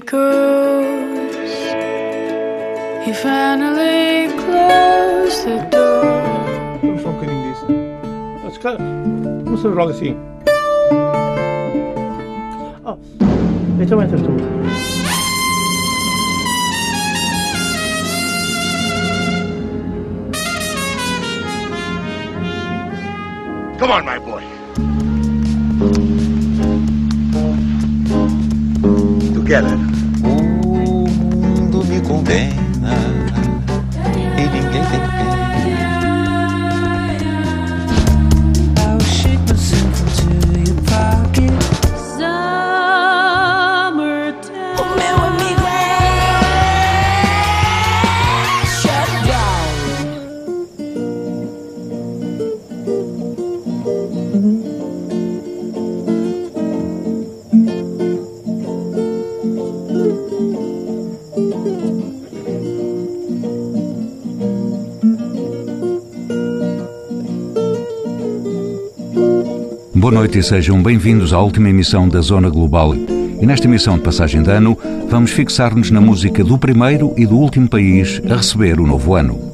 because he finally closed the door. Vamos só um bocadinho disso. Mas, claro, não se logo assim. Oh, então entras tu. Come on, my boy. Together. Condena e ninguém tem pena. Noite e sejam bem-vindos à última emissão da Zona Global. E nesta emissão de passagem de ano, vamos fixar-nos na música do primeiro e do último país a receber o novo ano.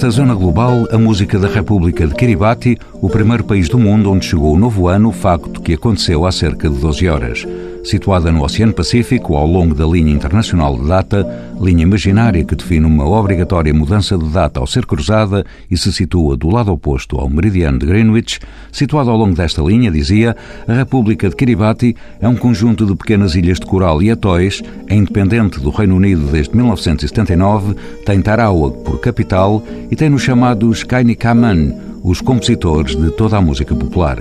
Nesta zona global, a música da República de Kiribati, o primeiro país do mundo onde chegou o novo ano, facto que aconteceu há cerca de 12 horas. Situada no Oceano Pacífico, ao longo da linha internacional de data, linha imaginária que define uma obrigatória mudança de data ao ser cruzada e se situa do lado oposto ao meridiano de Greenwich, situada ao longo desta linha, dizia, a República de Kiribati é um conjunto de pequenas ilhas de coral e atóis, é independente do Reino Unido desde 1979, tem Tarawa por capital e tem nos chamados Kainikaman, os compositores de toda a música popular.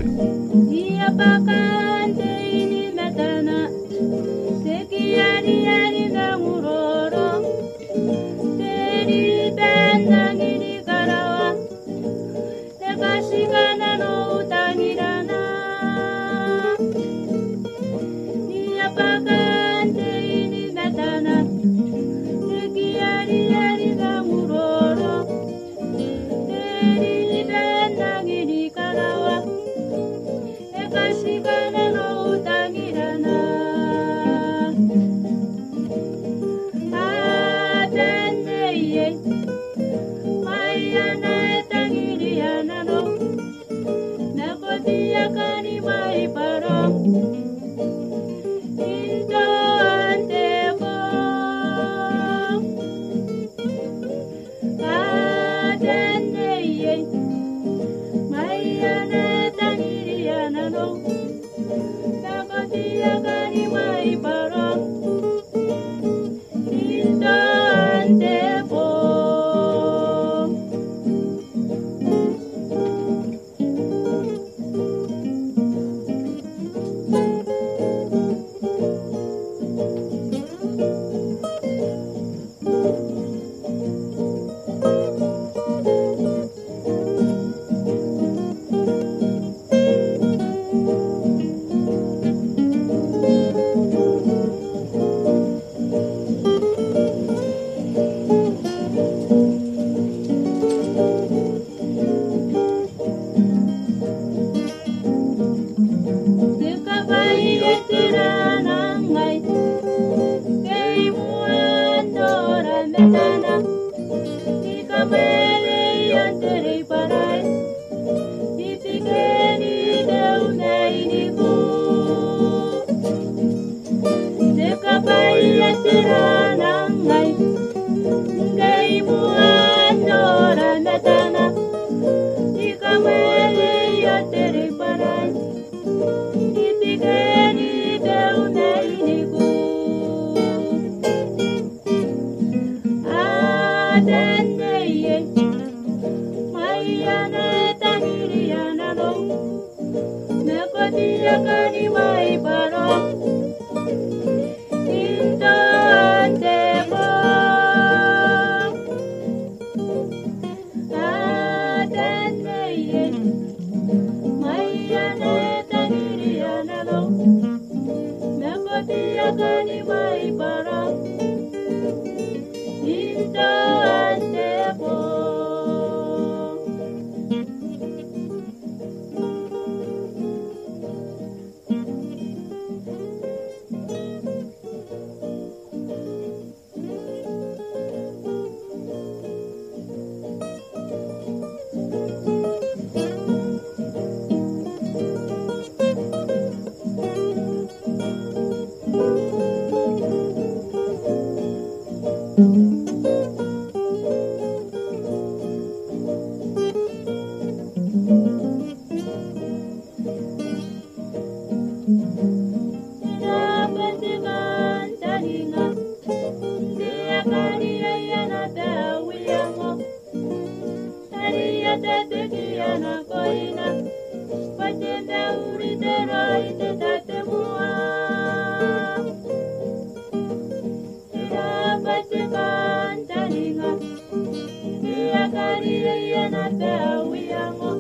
kupea uyango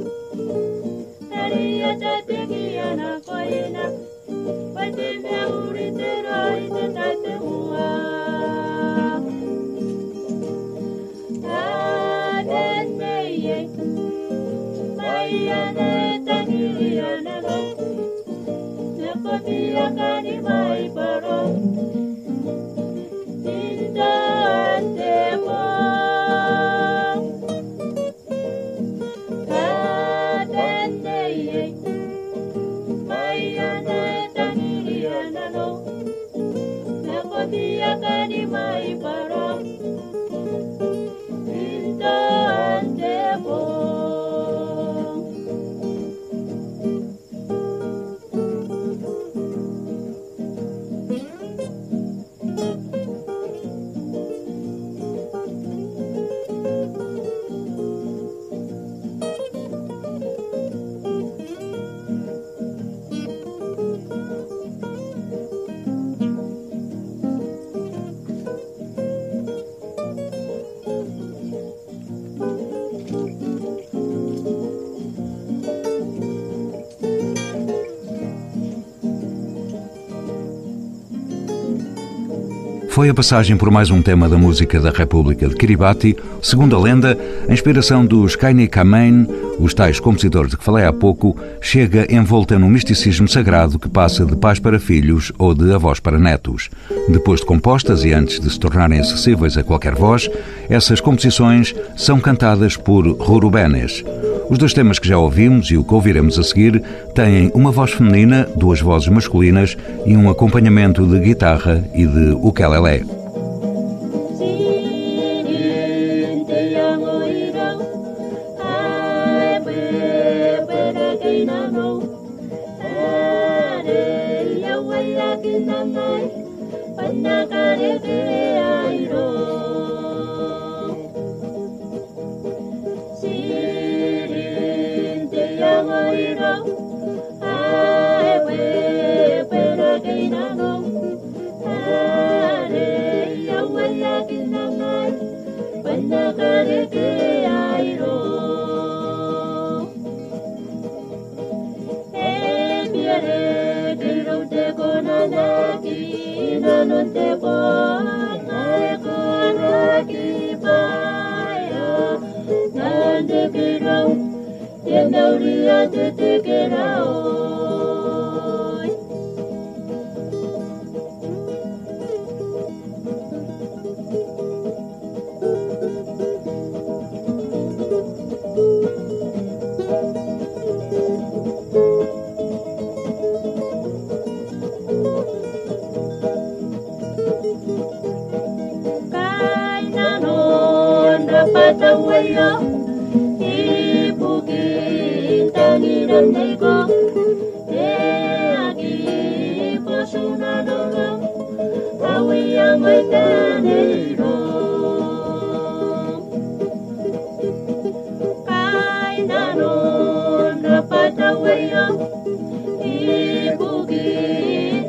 tariyatatekiya na koyina. Watimya uritero itetatemuwa taneneye maiyanetaniliyanelo nekotiyakaniba foi a passagem por mais um tema da música da República de Kiribati, segundo a lenda, a inspiração dos Kaini Kamen, os tais compositores de que falei há pouco, chega envolta num misticismo sagrado que passa de pais para filhos ou de avós para netos. Depois de compostas e antes de se tornarem acessíveis a qualquer voz, essas composições são cantadas por Rurubenes. Os dois temas que já ouvimos e o que ouviremos a seguir têm uma voz feminina, duas vozes masculinas e um acompanhamento de guitarra e de ukulele. Tia tutukena o.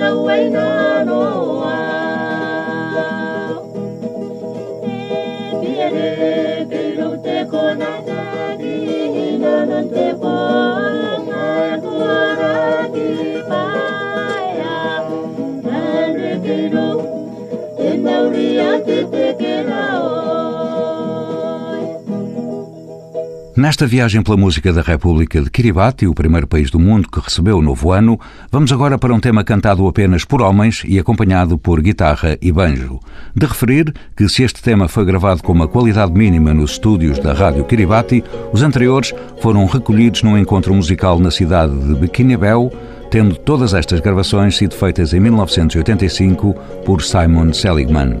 tawaina noa Ebiere belute konata di nanante ponga tuara di te Nesta viagem pela música da República de Kiribati, o primeiro país do mundo que recebeu o novo ano, vamos agora para um tema cantado apenas por homens e acompanhado por guitarra e banjo. De referir que se este tema foi gravado com uma qualidade mínima nos estúdios da Rádio Kiribati, os anteriores foram recolhidos num encontro musical na cidade de Biquinabel, tendo todas estas gravações sido feitas em 1985 por Simon Seligman.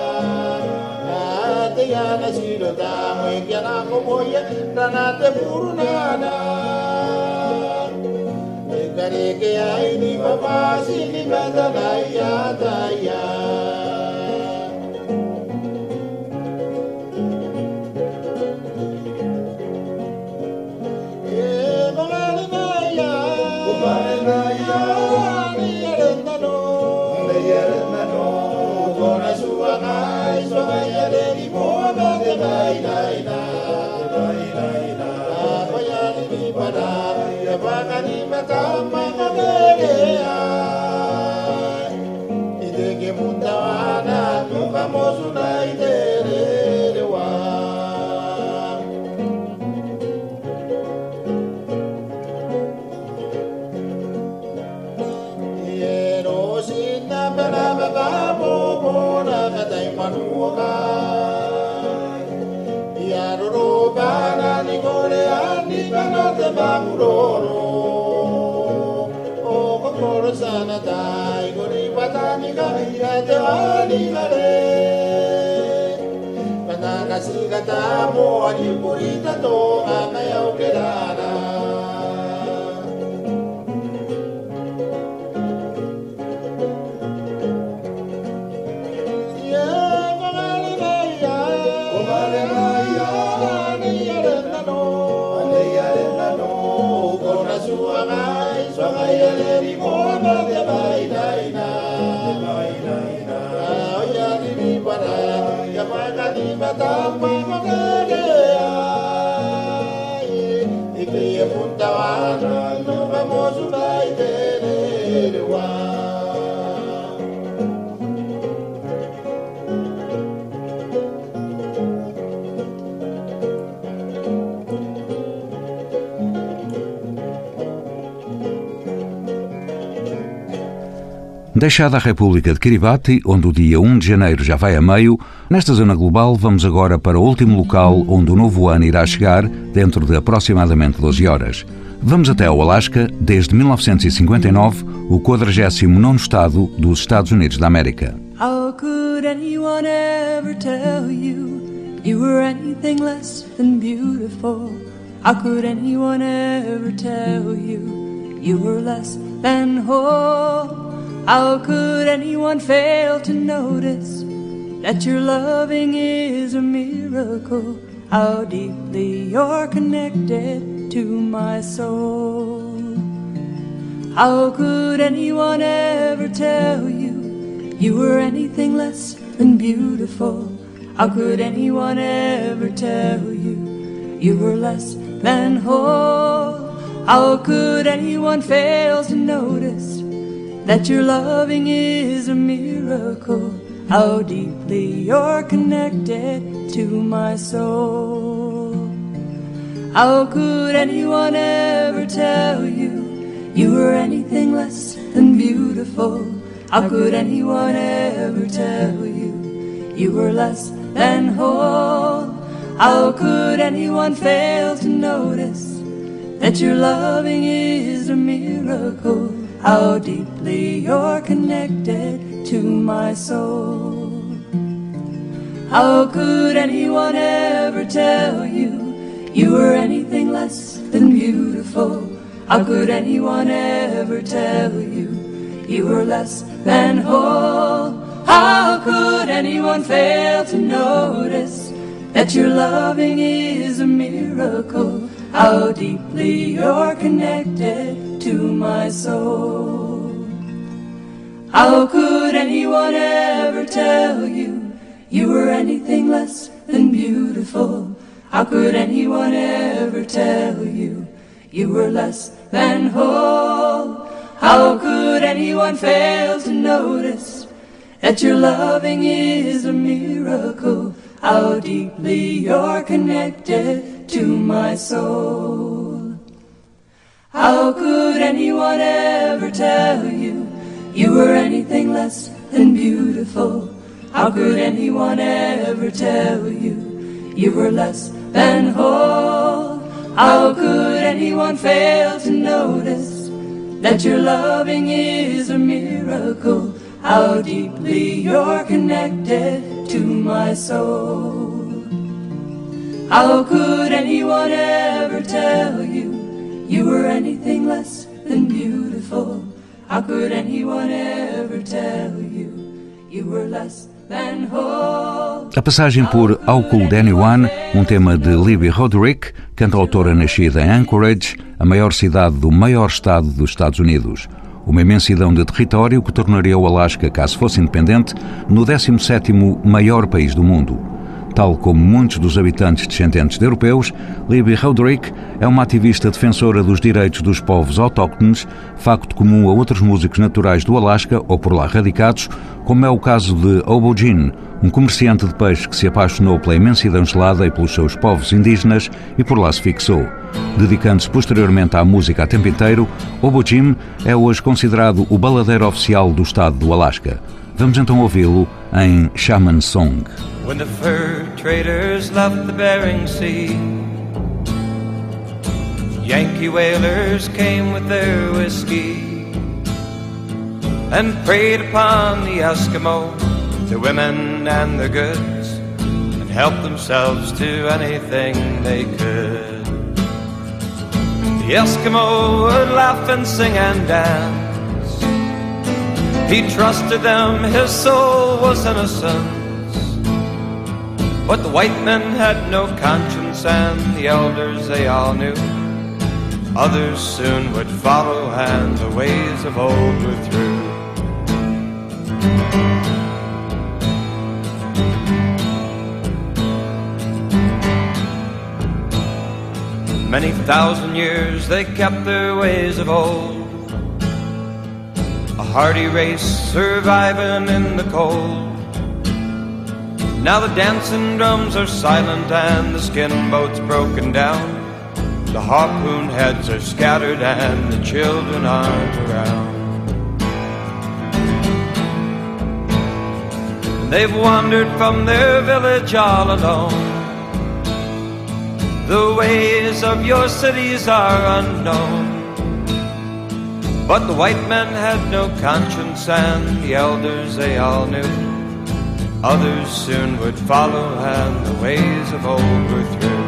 te yana shirota mwe kyana koboye ranate murunana ekareke aini papa shini badalaya daya Manuka. Signore annita notte bamuroro O kokoro sana dai gori watani ga hirate ani gare Banana sigata mo ani purita to anaya ukerana Deixada a República de Kiribati, onde o dia 1 de janeiro já vai a meio, nesta zona global vamos agora para o último local onde o novo ano irá chegar, dentro de aproximadamente 12 horas. Vamos até ao Alasca, desde 1959, o 49º estado dos Estados Unidos da América. How could anyone ever tell you you were anything less than beautiful? How could anyone ever tell you you were less than whole? How could anyone fail to notice that your loving is a miracle? How deeply you're connected to my soul. How could anyone ever tell you you were anything less than beautiful? How could anyone ever tell you you were less than whole? How could anyone fail to notice that your loving is a miracle? How deeply you're connected to my soul. How could anyone ever tell you you were anything less than beautiful? How could anyone ever tell you you were less than whole? How could anyone fail to notice that your loving is a miracle? How deeply you're connected to my soul. How could anyone ever tell you you were anything less than beautiful? How could anyone ever tell you you were less than whole? How could anyone fail to notice that your loving is a miracle? How deeply you're connected to my soul. How could anyone ever tell you you were anything less than beautiful? How could anyone ever tell you you were less than whole? How could anyone fail to notice that your loving is a miracle. How deeply you're connected to my soul. How could anyone ever tell you you were anything less than beautiful? How could anyone ever tell you you were less than whole? How could anyone fail to notice that your loving is a miracle? How deeply you're connected to my soul. How could anyone ever tell you you were anything less than beautiful? How could anyone ever tell you you were less than whole? A passagem por How Could Anyone, um tema de Libby Roderick, cantautora nascida em Anchorage, a maior cidade do maior estado dos Estados Unidos. Uma imensidão de território que tornaria o Alasca, caso fosse independente, no 17º maior país do mundo. Tal como muitos dos habitantes descendentes de europeus, Libby Roderick é uma ativista defensora dos direitos dos povos autóctones, facto comum a outros músicos naturais do Alasca ou por lá radicados, como é o caso de Obo Jean, um comerciante de peixe que se apaixonou pela imensidão gelada e pelos seus povos indígenas e por lá se fixou. Dedicando-se posteriormente à música a tempo inteiro, Obo Jim é hoje considerado o baladeiro oficial do estado do Alasca. Vamos então ouvi-lo em Shaman Song. When the fur traders left the Bering Sea, Yankee whalers came with their whiskey and preyed upon the Eskimo, their women and their goods, and helped themselves to anything they could. The Eskimo would laugh and sing and dance. He trusted them, his soul was innocent. But the white men had no conscience, and the elders they all knew. Others soon would follow, and the ways of old were through. Many thousand years they kept their ways of old. Hardy race surviving in the cold. Now the dancing drums are silent and the skin boats broken down. The harpoon heads are scattered and the children aren't around. They've wandered from their village all alone. The ways of your cities are unknown. But the white men had no conscience and the elders they all knew. Others soon would follow, and the ways of old were through.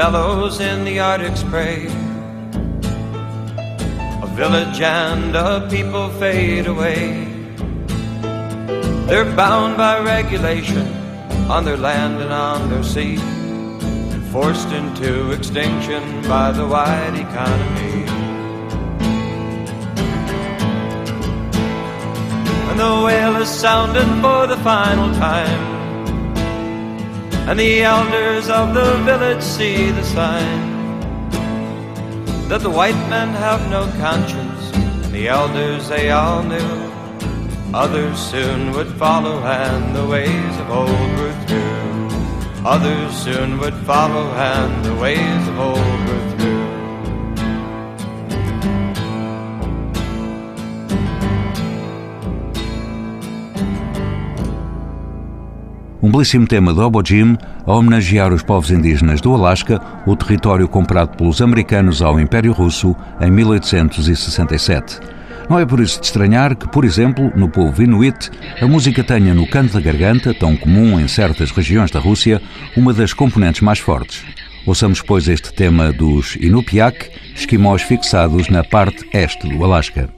Bellows in the Arctic spray. A village and a people fade away. They're bound by regulation on their land and on their sea, and forced into extinction by the wide economy. And the whale is sounded for the final time. And the elders of the village see the sign that the white men have no conscience, and the elders they all knew. Others soon would follow, and the ways of old were through. Others soon would follow, and the ways of old were through. Um belíssimo tema de Obo Jim a homenagear os povos indígenas do Alasca, o território comprado pelos americanos ao Império Russo em 1867. Não é por isso de estranhar que, por exemplo, no povo inuit, a música tenha no canto da garganta, tão comum em certas regiões da Rússia, uma das componentes mais fortes. Ouçamos, pois, este tema dos Inupiaq, esquimós fixados na parte este do Alasca.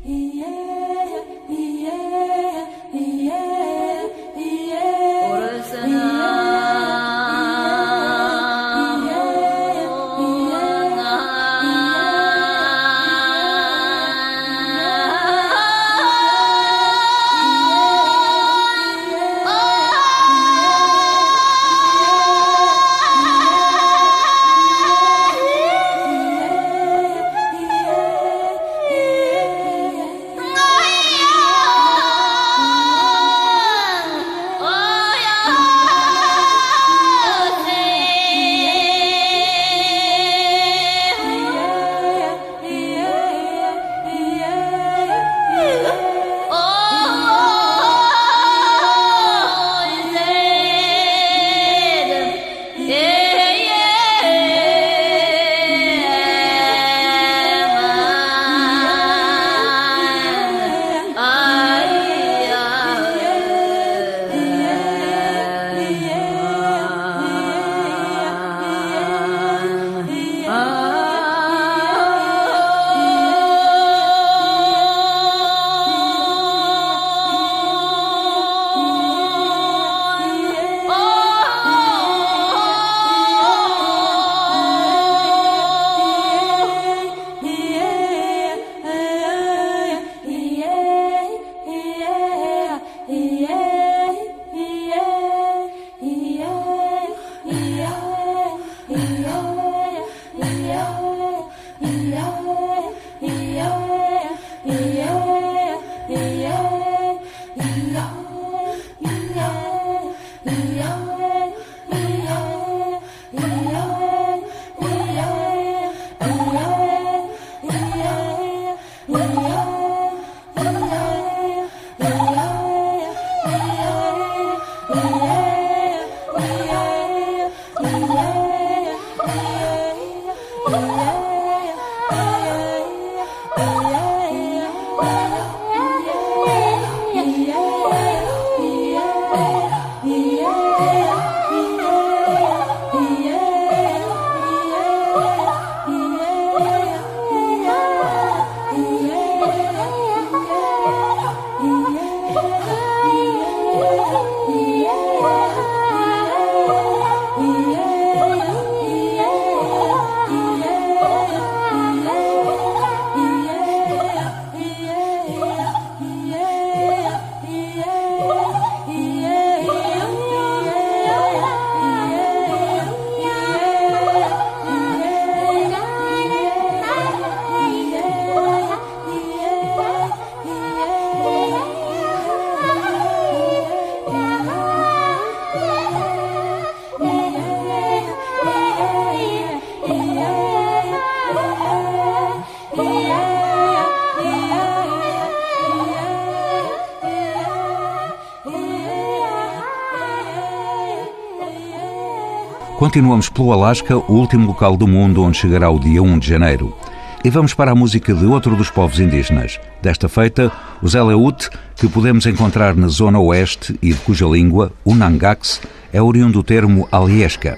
Continuamos pelo Alasca, o último local do mundo onde chegará o dia 1 de janeiro. E vamos para a música de outro dos povos indígenas. Desta feita, os Eleut, que podemos encontrar na zona oeste e de cuja língua, o Nangax, é oriundo do termo Aliesca.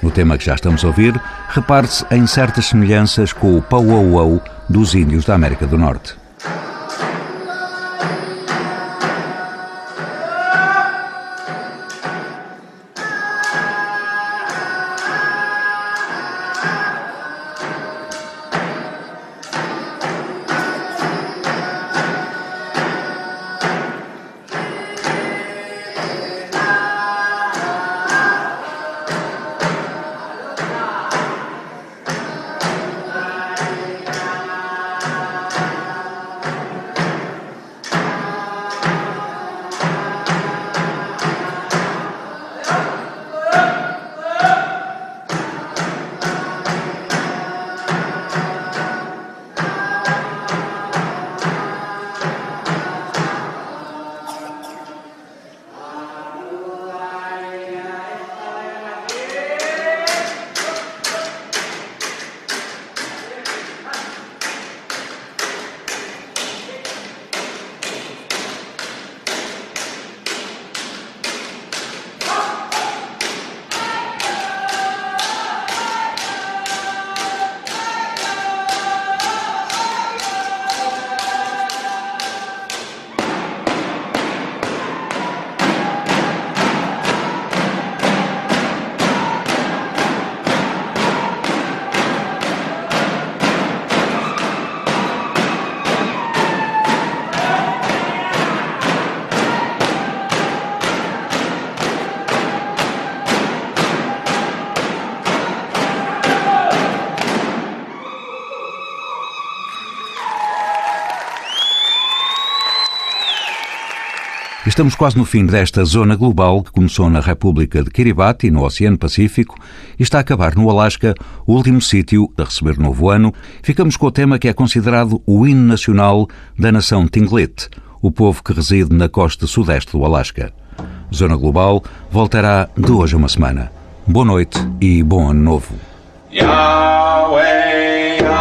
No tema que já estamos a ouvir, repare-se em certas semelhanças com o Pauauau dos índios da América do Norte. Estamos quase no fim desta zona global que começou na República de Kiribati, no Oceano Pacífico, e está a acabar no Alasca, o último sítio a receber novo ano. Ficamos com o tema que é considerado o hino nacional da nação Tlingit, o povo que reside na costa sudeste do Alasca. Zona Global voltará de hoje a uma semana. Boa noite e bom ano novo. Yahweh, Yahweh.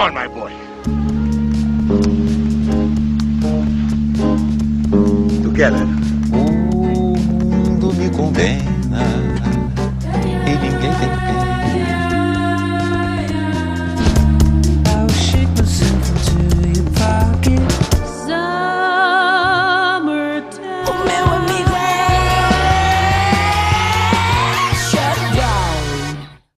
Come on, my